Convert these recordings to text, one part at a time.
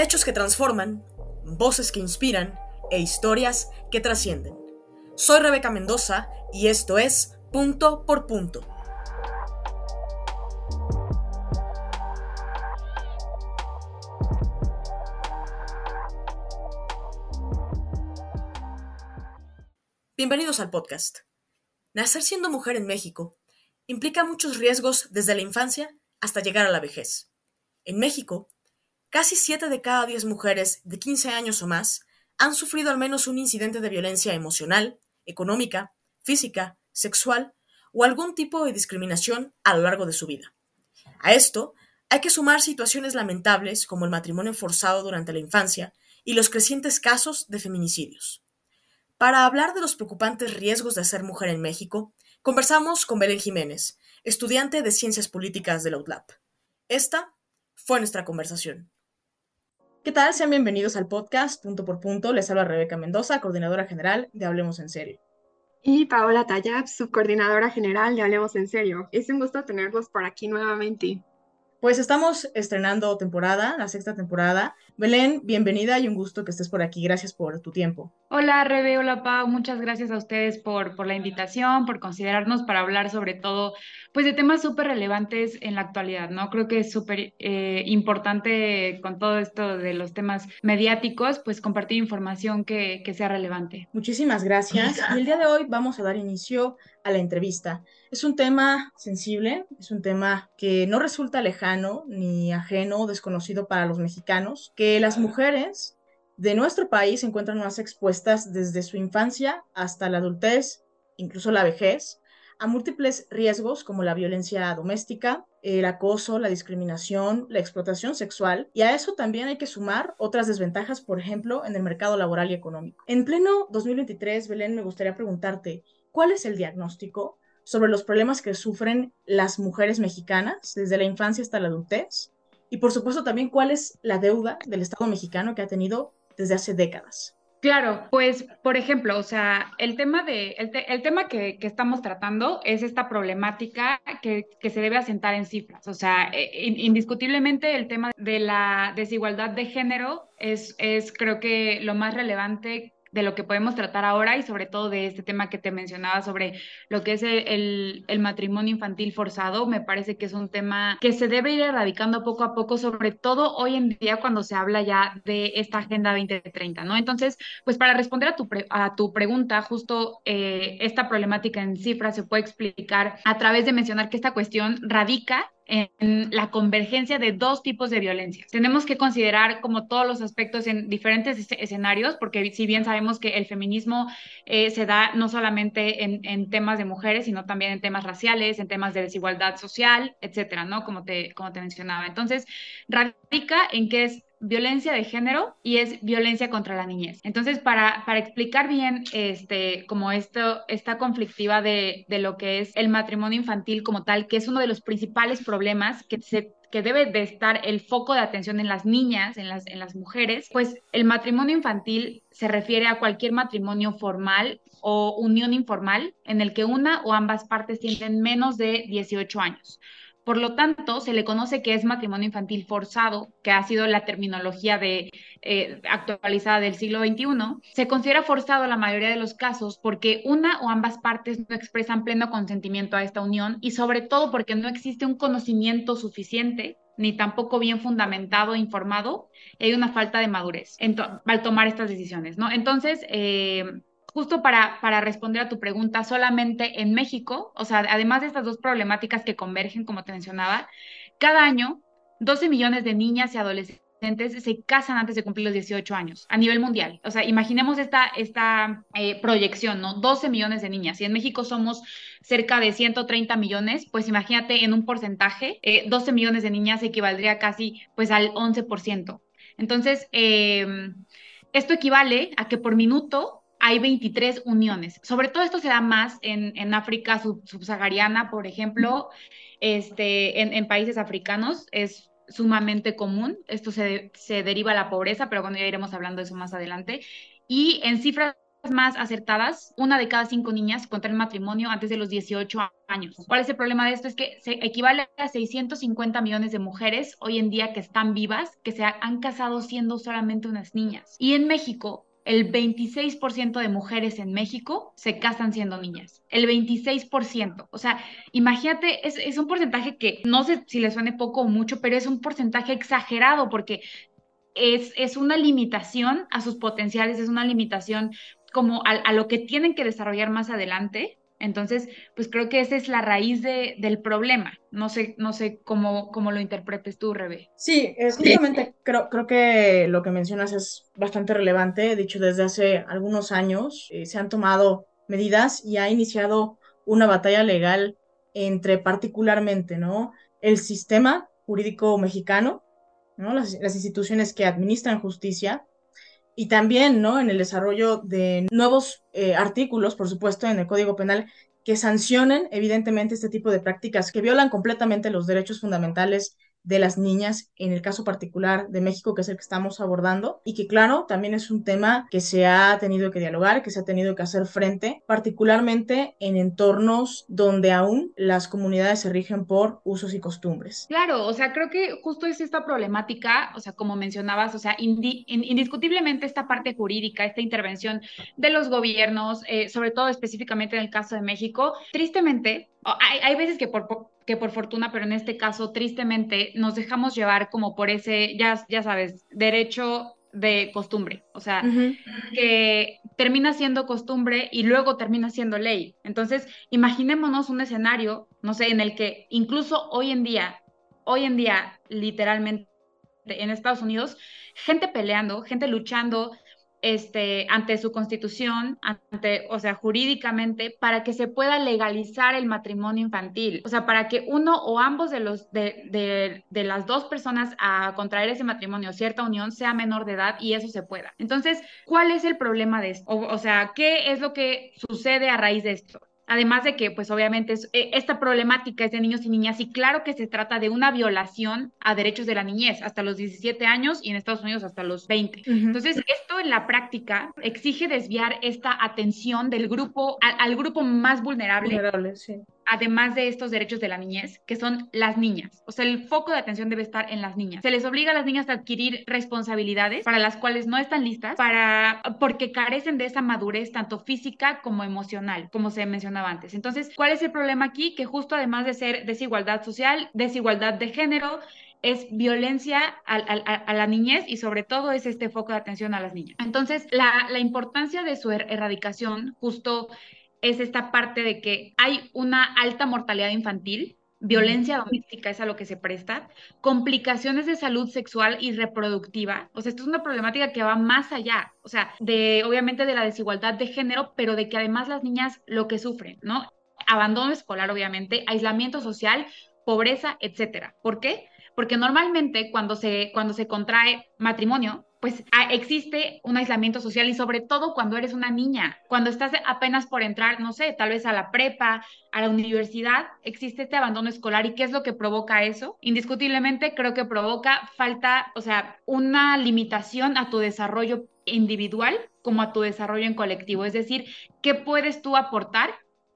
Hechos que transforman, voces que inspiran e historias que trascienden. Soy Rebeca Mendoza y esto es Punto por Punto. Bienvenidos al podcast. Nacer siendo mujer en México implica muchos riesgos desde la infancia hasta llegar a la vejez. En México, casi 7 de cada 10 mujeres de 15 años o más han sufrido al menos un incidente de violencia emocional, económica, física, sexual o algún tipo de discriminación a lo largo de su vida. A esto hay que sumar situaciones lamentables como el matrimonio forzado durante la infancia y los crecientes casos de feminicidios. Para hablar de los preocupantes riesgos de ser mujer en México, conversamos con Belén Jiménez, estudiante de Ciencias Políticas de la UTLAP. Esta fue nuestra conversación. ¿Qué tal? Sean bienvenidos al podcast Punto por Punto. Les habla Rebeca Mendoza, coordinadora general de Hablemos en Serio. Y Paola Tayab, subcoordinadora general de Hablemos en Serio. Es un gusto tenerlos por aquí nuevamente. Pues estamos estrenando temporada, la sexta temporada. Belén, bienvenida y un gusto que estés por aquí. Gracias por tu tiempo. Hola Rebe, hola Pau, muchas gracias a ustedes por, por la invitación, por considerarnos para hablar sobre todo pues de temas súper relevantes en la actualidad, ¿no? Creo que es súper eh, importante con todo esto de los temas mediáticos, pues compartir información que, que sea relevante. Muchísimas gracias. Y el día de hoy vamos a dar inicio a la entrevista. Es un tema sensible, es un tema que no resulta lejano ni ajeno o desconocido para los mexicanos, que las mujeres de nuestro país se encuentran más expuestas desde su infancia hasta la adultez, incluso la vejez, a múltiples riesgos como la violencia doméstica, el acoso, la discriminación, la explotación sexual, y a eso también hay que sumar otras desventajas, por ejemplo, en el mercado laboral y económico. En pleno 2023, Belén, me gustaría preguntarte, ¿cuál es el diagnóstico sobre los problemas que sufren las mujeres mexicanas desde la infancia hasta la adultez? Y por supuesto también cuál es la deuda del Estado mexicano que ha tenido desde hace décadas. Claro, pues por ejemplo, o sea, el tema, de, el, tema que, que, estamos tratando es esta problemática que, que se debe asentar en cifras. O sea, eh, indiscutiblemente el tema de la desigualdad de género es, es creo que lo más relevante de lo que podemos tratar ahora y sobre todo de este tema que te mencionaba sobre lo que es el, el, matrimonio infantil forzado, me parece que es un tema que se debe ir erradicando poco a poco, sobre todo hoy en día cuando se habla ya de esta Agenda 2030, ¿no? Entonces, pues para responder a tu, a tu pregunta, justo eh, esta problemática en cifras se puede explicar a través de mencionar que esta cuestión radica en la convergencia de dos tipos de violencia. Tenemos que considerar como todos los aspectos en diferentes escenarios, porque si bien sabemos que el feminismo eh, se da no solamente en, en, temas de mujeres, sino también en temas raciales, en temas de desigualdad social, etcétera, ¿no? Como te, como te mencionaba. Entonces, radica en que es violencia de género y es violencia contra la niñez. Entonces, para, para explicar bien este, como esto, esta conflictiva de, de lo que es el matrimonio infantil como tal, que es uno de los principales problemas que se que debe de estar el foco de atención en las niñas, en las, en las mujeres, pues el matrimonio infantil se refiere a cualquier matrimonio formal o unión informal en el que una o ambas partes tienen menos de 18 años. Por lo tanto, se le conoce que es matrimonio infantil forzado, que ha sido la terminología de, eh, actualizada del siglo XXI. Se considera forzado la mayoría de los casos porque una o ambas partes no expresan pleno consentimiento a esta unión y sobre todo porque no existe un conocimiento suficiente ni tampoco bien fundamentado e informado, hay una falta de madurez al tomar estas decisiones, ¿no? Entonces, eh, justo para, para responder a tu pregunta, solamente en México, o sea, además de estas dos problemáticas que convergen, como te mencionaba, cada año 12 millones de niñas y adolescentes se casan antes de cumplir los 18 años a nivel mundial. O sea, imaginemos esta, esta eh, proyección, ¿no? 12 millones de niñas. Y en México somos cerca de 130 millones, pues imagínate en un porcentaje, 12 eh, millones de niñas equivaldría casi pues al 11%. Entonces, eh, esto equivale a que por minuto hay 23 uniones. Sobre todo esto se da más en, en África subsahariana, por ejemplo, este, en, en, países africanos es sumamente común. Esto se, se deriva a la pobreza, pero bueno, ya iremos hablando de eso más adelante. Y en cifras más acertadas, una de cada cinco niñas contra el matrimonio antes de los 18 años. ¿Cuál es el problema de esto? Es que se equivale a 650 millones de mujeres hoy en día que están vivas, que se han casado siendo solamente unas niñas. Y en México, el 26% de mujeres en México se casan siendo niñas. El 26%. O sea, imagínate, es, es, un porcentaje que no sé si le suene poco o mucho, pero es un porcentaje exagerado porque es, es una limitación a sus potenciales, es una limitación como a, lo que tienen que desarrollar más adelante. Entonces, pues creo que esa es la raíz de, del problema. No sé, no sé cómo, cómo lo interpretes tú, Rebe. Sí, justamente creo, creo que lo que mencionas es bastante relevante. De hecho, desde hace algunos años eh, se han tomado medidas y ha iniciado una batalla legal entre particularmente, ¿no? El sistema jurídico mexicano, ¿no? Las, las instituciones que administran justicia y también ¿no? en el desarrollo de nuevos eh, artículos, por supuesto, en el Código Penal que sancionen evidentemente este tipo de prácticas que violan completamente los derechos fundamentales de las niñas, en el caso particular de México, que es el que estamos abordando, y que claro, también es un tema que se ha tenido que dialogar, que se ha tenido que hacer frente, particularmente en entornos donde aún las comunidades se rigen por usos y costumbres. Claro, o sea, creo que justo es esta problemática, o sea, como mencionabas, o sea, indiscutiblemente esta parte jurídica, esta intervención de los gobiernos, eh, sobre todo específicamente en el caso de México, tristemente, hay, hay veces que por que por fortuna, pero en este caso, tristemente, nos dejamos llevar como por ese, ya, ya sabes, derecho de costumbre, o sea, que termina siendo costumbre y luego termina siendo ley. Entonces, imaginémonos un escenario, no sé, en el que incluso hoy en día, hoy en día, literalmente, en Estados Unidos, gente peleando, gente luchando este, ante su constitución, ante, o sea, jurídicamente, para que se pueda legalizar el matrimonio infantil. O sea, para que uno o ambos de, los, de, de, las dos personas a contraer ese matrimonio, cierta unión, sea menor de edad y eso se pueda. Entonces, ¿cuál es el problema de esto? o sea, ¿qué es lo que sucede a raíz de esto? Además de que, pues obviamente, eh, esta problemática es de niños y niñas y claro que se trata de una violación a derechos de la niñez hasta los 17 años y en Estados Unidos hasta los 20. Entonces, esto en la práctica exige desviar esta atención del grupo al, grupo más vulnerable. vulnerable sí además de estos derechos de la niñez, que son las niñas. O sea, el foco de atención debe estar en las niñas. Se les obliga a las niñas a adquirir responsabilidades para las cuales no están listas, para, porque carecen de esa madurez tanto física como emocional, como se mencionaba antes. Entonces, ¿cuál es el problema aquí? Que justo además de ser desigualdad social, desigualdad de género, es violencia a, la niñez y sobre todo es este foco de atención a las niñas. Entonces, la, importancia de su er, erradicación justo es esta parte de que hay una alta mortalidad infantil, violencia doméstica es a lo que se presta, complicaciones de salud sexual y reproductiva. O sea, esto es una problemática que va más allá, o sea, de obviamente de la desigualdad de género, pero de que además las niñas lo que sufren, ¿no? Abandono escolar, obviamente, aislamiento social, pobreza, etcétera. ¿Por qué? Porque normalmente cuando se, cuando se contrae matrimonio, pues ah, existe un aislamiento social y sobre todo cuando eres una niña, cuando estás apenas por entrar, no sé, tal vez a la prepa, a la universidad, existe este abandono escolar y qué es lo que provoca eso? Indiscutiblemente creo que provoca falta, o sea, una limitación a tu desarrollo individual como a tu desarrollo en colectivo, es decir, ¿qué puedes tú aportar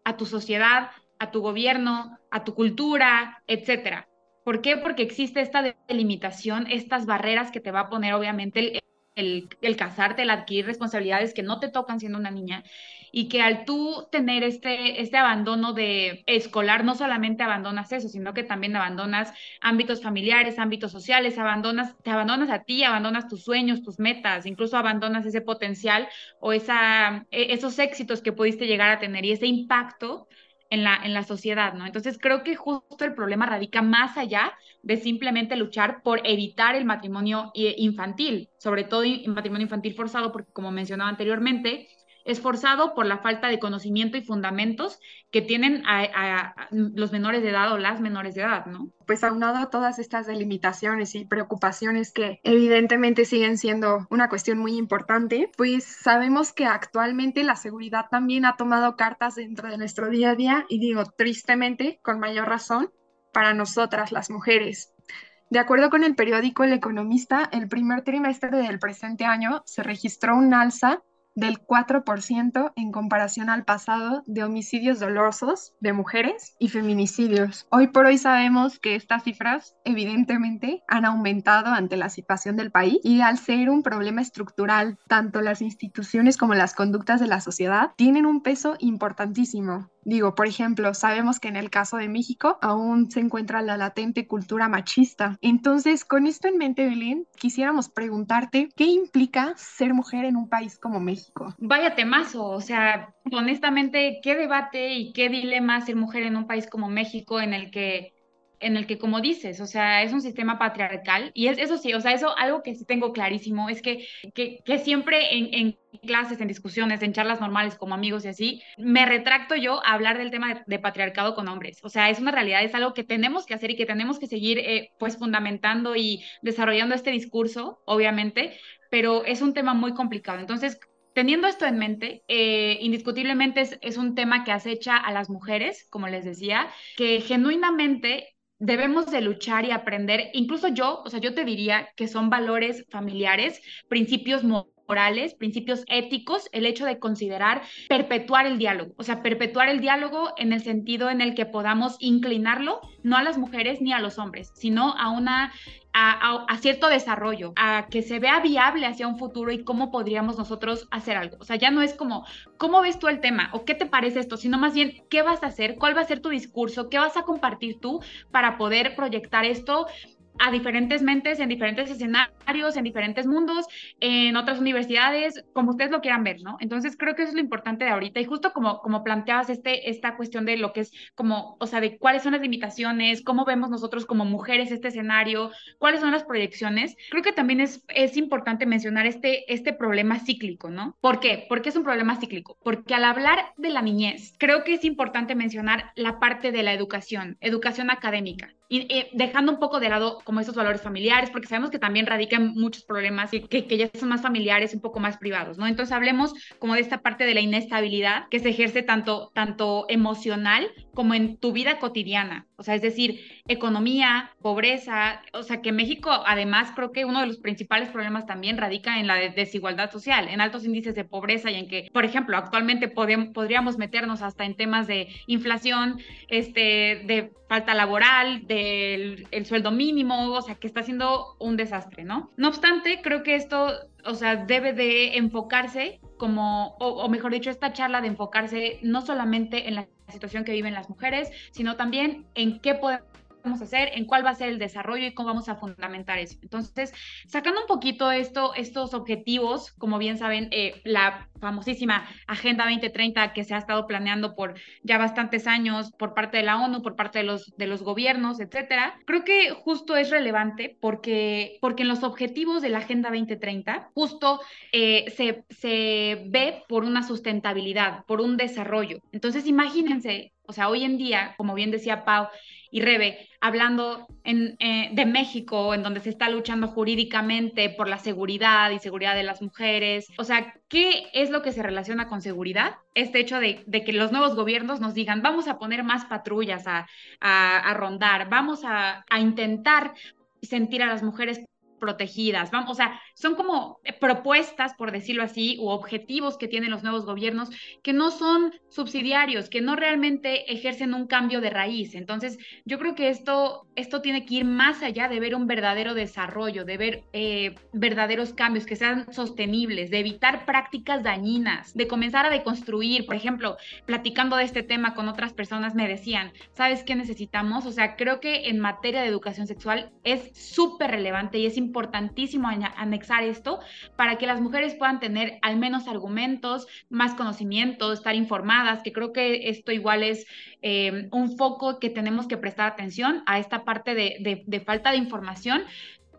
a tu sociedad, a tu gobierno, a tu cultura, etcétera? ¿Por qué? Porque existe esta delimitación, estas barreras que te va a poner obviamente el, casarte, el adquirir responsabilidades que no te tocan siendo una niña y que al tú tener este, este abandono de escolar, no solamente abandonas eso, sino que también abandonas ámbitos familiares, ámbitos sociales, abandonas, te abandonas a ti, abandonas tus sueños, tus metas, incluso abandonas ese potencial o esa, e, esos éxitos que pudiste llegar a tener y ese impacto en la, en la sociedad, ¿no? Entonces creo que justo el problema radica más allá de simplemente luchar por evitar el matrimonio eh, infantil, sobre todo el matrimonio infantil forzado, porque como mencionaba anteriormente, es forzado por la falta de conocimiento y fundamentos que tienen a, los menores de edad o las menores de edad, ¿no? Pues aunado a todas estas delimitaciones y preocupaciones que evidentemente siguen siendo una cuestión muy importante, pues sabemos que actualmente la seguridad también ha tomado cartas dentro de nuestro día a día y digo tristemente, con mayor razón, para nosotras las mujeres. De acuerdo con el periódico El Economista, el primer trimestre del presente año se registró un alza del 4% en comparación al pasado de homicidios dolosos de mujeres y feminicidios. Hoy por hoy sabemos que estas cifras evidentemente han aumentado ante la situación del país y al ser un problema estructural, tanto las instituciones como las conductas de la sociedad tienen un peso importantísimo. Digo, por ejemplo, sabemos que en el caso de México aún se encuentra la latente cultura machista. Entonces, con esto en mente, Belén, quisiéramos preguntarte, ¿qué implica ser mujer en un país como México? Vaya temazo, o sea, honestamente, ¿qué debate y qué dilema ser mujer en un país como México en el que en el que, como dices, o sea, es un sistema patriarcal y es, eso sí, o sea, eso algo que sí tengo clarísimo es que, que, que siempre en, en, clases, en discusiones, en charlas normales como amigos y así, me retracto yo a hablar del tema de, patriarcado con hombres. O sea, es una realidad, es algo que tenemos que hacer y que tenemos que seguir eh, pues fundamentando y desarrollando este discurso, obviamente, pero es un tema muy complicado. Entonces, Teniendo esto en mente, eh, indiscutiblemente es, es, un tema que acecha a las mujeres, como les decía, que genuinamente debemos de luchar y aprender, incluso yo, o sea, yo te diría que son valores familiares, principios principios éticos, el hecho de considerar perpetuar el diálogo, o sea, perpetuar el diálogo en el sentido en el que podamos inclinarlo no a las mujeres ni a los hombres, sino a una a, cierto desarrollo, a que se vea viable hacia un futuro y cómo podríamos nosotros hacer algo. O sea, ya no es como, ¿cómo ves tú el tema? ¿O qué te parece esto? Sino más bien, ¿qué vas a hacer? ¿Cuál va a ser tu discurso? ¿Qué vas a compartir tú para poder proyectar esto a diferentes mentes, en diferentes escenarios, en diferentes mundos, en otras universidades, como ustedes lo quieran ver, ¿no? Entonces creo que eso es lo importante de ahorita y justo como, como planteabas este, esta cuestión de lo que es como, o sea, de cuáles son las limitaciones, cómo vemos nosotros como mujeres este escenario, cuáles son las proyecciones, creo que también es, es importante mencionar este, este problema cíclico, ¿no? ¿Por qué? Porque es un problema cíclico, porque al hablar de la niñez, creo que es importante mencionar la parte de la educación, educación académica y, dejando un poco de lado como esos valores familiares, porque sabemos que también radican muchos problemas que, que, ya son más familiares, un poco más privados, ¿no? Entonces hablemos como de esta parte de la inestabilidad que se ejerce tanto, tanto emocional como en tu vida cotidiana, o sea, es decir, economía, pobreza, o sea, que México además creo que uno de los principales problemas también radica en la desigualdad social, en altos índices de pobreza y en que, por ejemplo, actualmente podríamos meternos hasta en temas de inflación, este, de falta laboral, del el sueldo mínimo, o sea, que está siendo un desastre, ¿no? No obstante, creo que esto, o sea, debe de enfocarse como, o, o mejor dicho, esta charla de enfocarse no solamente en la situación que viven las mujeres, sino también en qué podemos vamos a hacer, en cuál va a ser el desarrollo y cómo vamos a fundamentar eso. Entonces, sacando un poquito esto, estos objetivos, como bien saben, eh, la famosísima Agenda 2030 que se ha estado planeando por ya bastantes años por parte de la ONU, por parte de los, de los gobiernos, etcétera, creo que justo es relevante porque, porque en los objetivos de la Agenda 2030 justo eh, se, se ve por una sustentabilidad, por un desarrollo. Entonces, imagínense, o sea, hoy en día, como bien decía Pau, y Rebe, hablando eh, de México, en donde se está luchando jurídicamente por la seguridad y seguridad de las mujeres. O sea, ¿qué es lo que se relaciona con seguridad? Este hecho de, que los nuevos gobiernos nos digan, vamos a poner más patrullas a, rondar, vamos a intentar sentir a las mujeres protegidas. Vamos, o sea, son como eh, propuestas, por decirlo así, u objetivos que tienen los nuevos gobiernos que no son subsidiarios, que no realmente ejercen un cambio de raíz. Entonces, yo creo que esto, esto tiene que ir más allá de ver un verdadero desarrollo, de ver eh, verdaderos cambios que sean sostenibles, de evitar prácticas dañinas, de comenzar a deconstruir. Por ejemplo, platicando de este tema con otras personas me decían, ¿sabes qué necesitamos? O sea, creo que en materia de educación sexual es súper relevante y es importante importantísimo anexar esto para que las mujeres puedan tener al menos argumentos, más conocimiento, estar informadas, que creo que esto igual es eh, un foco que tenemos que prestar atención a esta parte de falta de información.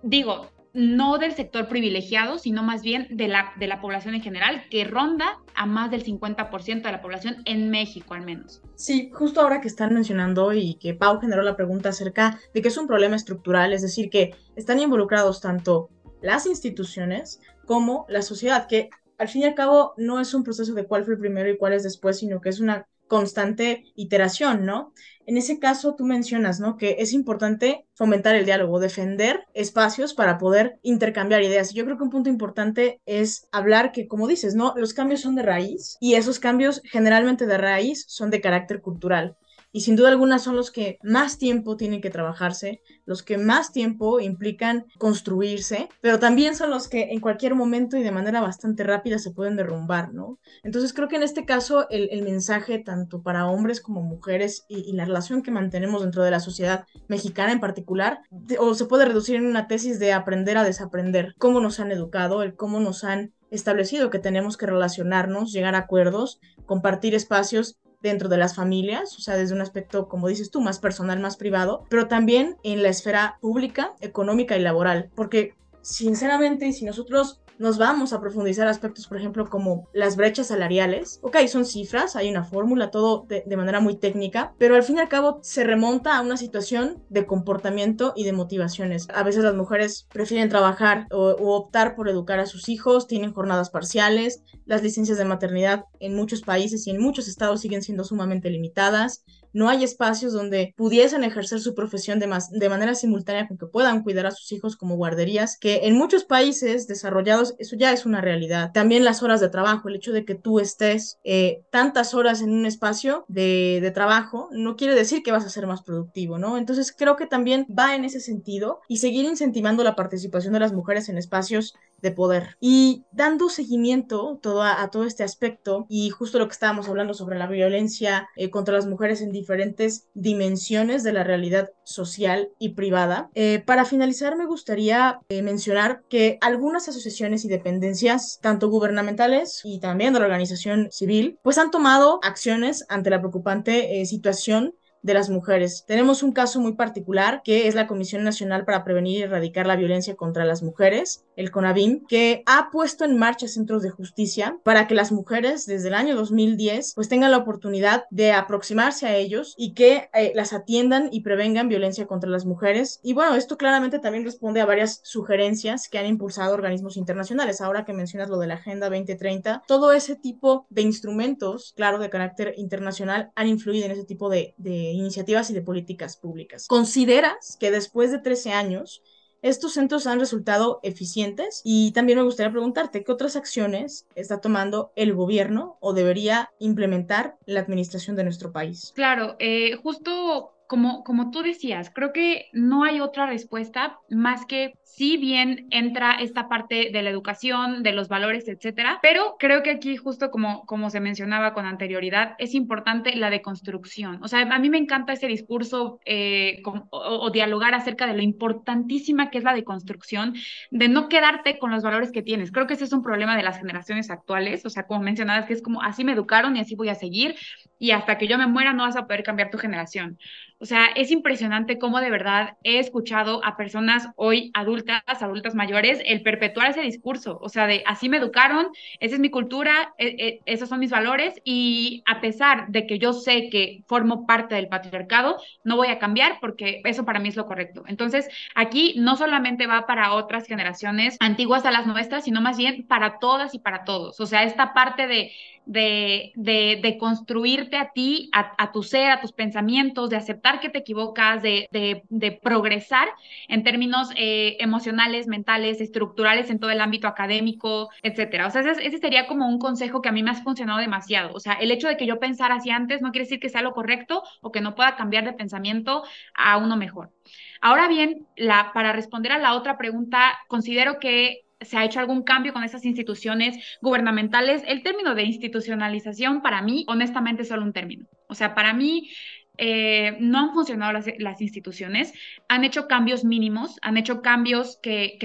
Digo, no del sector privilegiado, sino más bien de la, de la población en general, que ronda a más del 50% de la población en México al menos. Sí, justo ahora que están mencionando y que Pau generó la pregunta acerca de que es un problema estructural, es decir, que están involucrados tanto las instituciones como la sociedad, que al fin y al cabo no es un proceso de cuál fue primero y cuál es después, sino que es una constante iteración, ¿no? En ese caso, tú mencionas, ¿no? Que es importante fomentar el diálogo, defender espacios para poder intercambiar ideas. Yo creo que un punto importante es hablar que, como dices, ¿no? Los cambios son de raíz y esos cambios generalmente de raíz son de carácter cultural y sin duda alguna son los que más tiempo tienen que trabajarse, los que más tiempo implican construirse, pero también son los que en cualquier momento y de manera bastante rápida se pueden derrumbar, ¿no? Entonces creo que en este caso el, mensaje tanto para hombres como mujeres y, la relación que mantenemos dentro de la sociedad mexicana en particular, o se puede reducir en una tesis de aprender a desaprender, cómo nos han educado, el cómo nos han establecido que tenemos que relacionarnos, llegar a acuerdos, compartir espacios dentro de las familias, o sea, desde un aspecto, como dices tú, más personal, más privado, pero también en la esfera pública, económica y laboral, porque sinceramente, si nosotros nos vamos a profundizar aspectos, por ejemplo, como las brechas salariales. Ok, son cifras, hay una fórmula, todo de, manera muy técnica, pero al fin y al cabo se remonta a una situación de comportamiento y de motivaciones. A veces las mujeres prefieren trabajar o, o optar por educar a sus hijos, tienen jornadas parciales, las licencias de maternidad en muchos países y en muchos estados siguen siendo sumamente limitadas no hay espacios donde pudiesen ejercer su profesión de, más, de manera simultánea con que puedan cuidar a sus hijos como guarderías, que en muchos países desarrollados eso ya es una realidad. También las horas de trabajo, el hecho de que tú estés eh, tantas horas en un espacio de, de trabajo, no quiere decir que vas a ser más productivo, ¿no? Entonces creo que también va en ese sentido y seguir incentivando la participación de las mujeres en espacios de poder. Y dando seguimiento todo a, todo este aspecto y justo lo que estábamos hablando sobre la violencia eh, contra las mujeres en diferentes dimensiones de la realidad social y privada. Eh, para finalizar, me gustaría eh, mencionar que algunas asociaciones y dependencias, tanto gubernamentales y también de la organización civil, pues han tomado acciones ante la preocupante situación de las mujeres. Tenemos un caso muy particular que es la Comisión Nacional para Prevenir y Erradicar la Violencia contra las Mujeres, el CONAVIM, que ha puesto en marcha centros de justicia para que las mujeres desde el año 2010 pues tengan la oportunidad de aproximarse a ellos y que eh, las atiendan y prevengan violencia contra las mujeres. Y bueno, esto claramente también responde a varias sugerencias que han impulsado organismos internacionales. Ahora que mencionas lo de la Agenda 2030, todo ese tipo de instrumentos, claro, de carácter internacional, han influido en ese tipo de, de iniciativas y de políticas públicas. ¿Consideras que después de 13 años estos centros han resultado eficientes? Y también me gustaría preguntarte, ¿qué otras acciones está tomando el gobierno o debería implementar la administración de nuestro país? Claro, eh, justo como, como tú decías, creo que no hay otra respuesta más que si bien entra esta parte de la educación, de los valores, etcétera, pero creo que aquí justo como, como se mencionaba con anterioridad, es importante la deconstrucción. O sea, a mí me encanta ese discurso eh, o, dialogar acerca de lo importantísima que es la deconstrucción, de no quedarte con los valores que tienes. Creo que ese es un problema de las generaciones actuales, o sea, como mencionabas, que es como así me educaron y así voy a seguir y hasta que yo me muera no vas a poder cambiar tu generación. O sea, es impresionante cómo de verdad he escuchado a personas hoy adultas, adultas mayores, el perpetuar ese discurso, o sea, de así me educaron, esa es mi cultura, e, e, esos son mis valores y a pesar de que yo sé que formo parte del patriarcado, no voy a cambiar porque eso para mí es lo correcto. Entonces, aquí no solamente va para otras generaciones antiguas a las nuestras, sino más bien para todas y para todos. O sea, esta parte de de, de, construirte a ti, a, tu ser, a tus pensamientos, de aceptar que te equivocas, de, de progresar en términos eh, emocionales, mentales, estructurales en todo el ámbito académico, etcétera. O sea, ese, ese, sería como un consejo que a mí me ha funcionado demasiado. O sea, el hecho de que yo pensara así antes no quiere decir que sea lo correcto o que no pueda cambiar de pensamiento a uno mejor. Ahora bien, la, para responder a la otra pregunta, considero que se ha hecho algún cambio con esas instituciones gubernamentales. El término de institucionalización para mí, honestamente, es solo un término. O sea, para mí eh, no han funcionado las, instituciones, han hecho cambios mínimos, han hecho cambios que,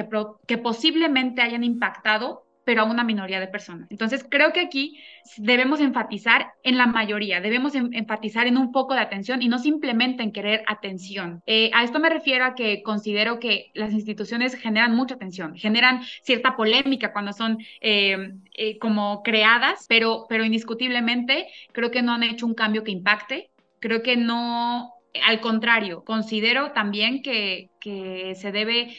que posiblemente hayan impactado pero a una minoría de personas. Entonces, creo que aquí debemos enfatizar en la mayoría, debemos enfatizar en un poco de atención y no simplemente en querer atención. Eh, a esto me refiero a que considero que las instituciones generan mucha atención, generan cierta polémica cuando son eh, eh, como creadas, pero, pero indiscutiblemente creo que no han hecho un cambio que impacte, creo que no, al contrario, considero también que, que se debe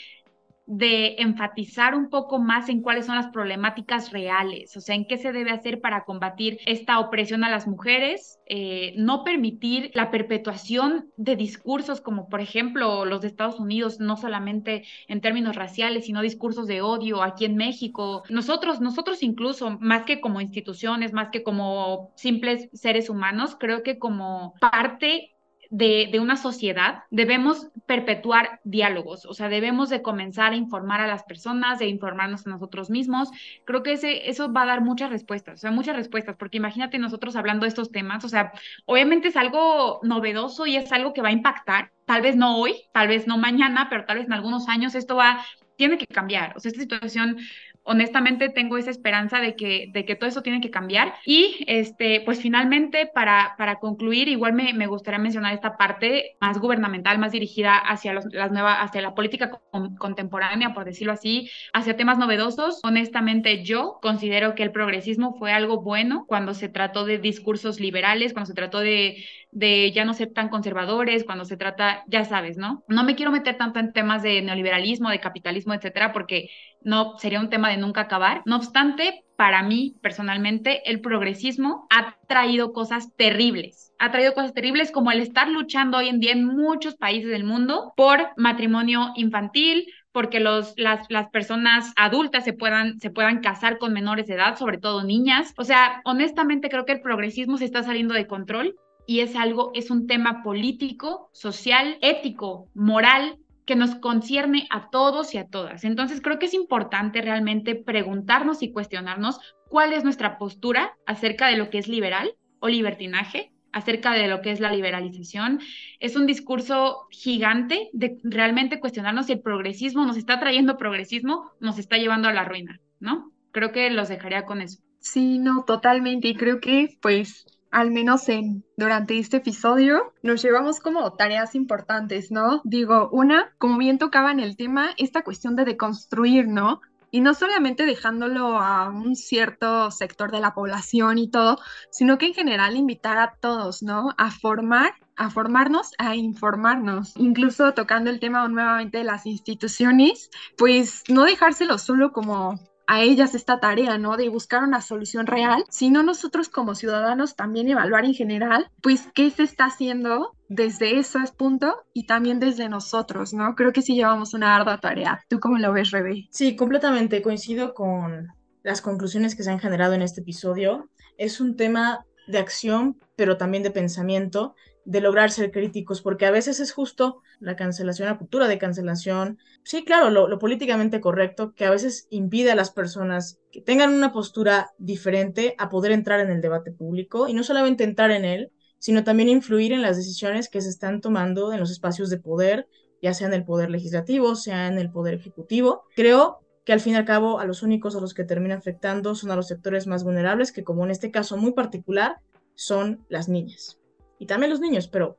de enfatizar un poco más en cuáles son las problemáticas reales, o sea, en qué se debe hacer para combatir esta opresión a las mujeres, eh, no permitir la perpetuación de discursos como por ejemplo los de Estados Unidos, no solamente en términos raciales, sino discursos de odio aquí en México. Nosotros, nosotros incluso, más que como instituciones, más que como simples seres humanos, creo que como parte de, de, una sociedad, debemos perpetuar diálogos, o sea, debemos de comenzar a informar a las personas, de informarnos a nosotros mismos. Creo que ese, eso va a dar muchas respuestas, o sea, muchas respuestas, porque imagínate nosotros hablando de estos temas, o sea, obviamente es algo novedoso y es algo que va a impactar, tal vez no hoy, tal vez no mañana, pero tal vez en algunos años esto va, tiene que cambiar, o sea, esta situación honestamente tengo esa esperanza de que, de que todo eso tiene que cambiar. Y este, pues finalmente, para, para concluir, igual me, me gustaría mencionar esta parte más gubernamental, más dirigida hacia los, las nuevas, hacia la política contemporánea, por decirlo así, hacia temas novedosos. Honestamente, yo considero que el progresismo fue algo bueno cuando se trató de discursos liberales, cuando se trató de, de ya no ser tan conservadores, cuando se trata, ya sabes, ¿no? No me quiero meter tanto en temas de neoliberalismo, de capitalismo, etcétera, porque no sería un tema de nunca acabar. No obstante, para mí personalmente, el progresismo ha traído cosas terribles. Ha traído cosas terribles como el estar luchando hoy en día en muchos países del mundo por matrimonio infantil, porque los, las, las personas adultas se puedan, se puedan casar con menores de edad, sobre todo niñas. O sea, honestamente creo que el progresismo se está saliendo de control y es algo, es un tema político, social, ético, moral, que nos concierne a todos y a todas. Entonces creo que es importante realmente preguntarnos y cuestionarnos cuál es nuestra postura acerca de lo que es liberal o libertinaje, acerca de lo que es la liberalización. Es un discurso gigante de realmente cuestionarnos si el progresismo nos está trayendo progresismo, nos está llevando a la ruina, ¿no? Creo que los dejaría con eso. Sí, no, totalmente. Y creo que pues al menos en durante este episodio, nos llevamos como tareas importantes, ¿no? Digo, una, como bien tocaba en el tema, esta cuestión de deconstruir, ¿no? Y no solamente dejándolo a un cierto sector de la población y todo, sino que en general invitar a todos, ¿no? A formar a formarnos, a informarnos, incluso tocando el tema nuevamente de las instituciones, pues no dejárselo solo como a ellas esta tarea, ¿no? De buscar una solución real, sino nosotros como ciudadanos también evaluar en general, pues, qué se está haciendo desde ese punto y también desde nosotros, ¿no? Creo que sí llevamos una ardua tarea. ¿Tú cómo lo ves, Rebe? Sí, completamente. Coincido con las conclusiones que se han generado en este episodio. Es un tema de acción, pero también de pensamiento de lograr ser críticos, porque a veces es justo la cancelación, la cultura de cancelación, sí, claro, lo, políticamente correcto, que a veces impide a las personas que tengan una postura diferente a poder entrar en el debate público y no solamente entrar en él, sino también influir en las decisiones que se están tomando en los espacios de poder, ya sea en el poder legislativo, sea en el poder ejecutivo. Creo que al fin y al cabo a los únicos a los que termina afectando son a los sectores más vulnerables, que como en este caso muy particular, son las niñas y también los niños, pero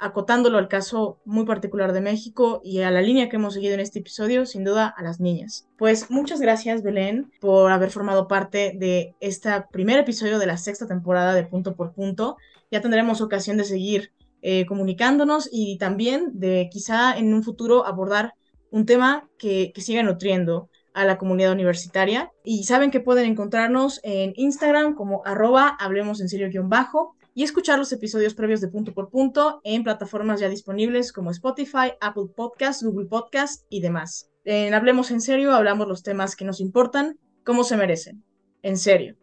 acotándolo al caso muy particular de México y a la línea que hemos seguido en este episodio, sin duda a las niñas. Pues muchas gracias Belén por haber formado parte de este primer episodio de la sexta temporada de Punto por Punto. Ya tendremos ocasión de seguir eh, comunicándonos y también de quizá en un futuro abordar un tema que, que siga nutriendo a la comunidad universitaria. Y saben que pueden encontrarnos en Instagram como arroba hablemos en serio guion bajo y escuchar los episodios previos de punto por punto en plataformas ya disponibles como Spotify, Apple Podcasts, Google Podcasts y demás. Hablemos en serio, hablamos los temas que nos importan, como se merecen. En serio.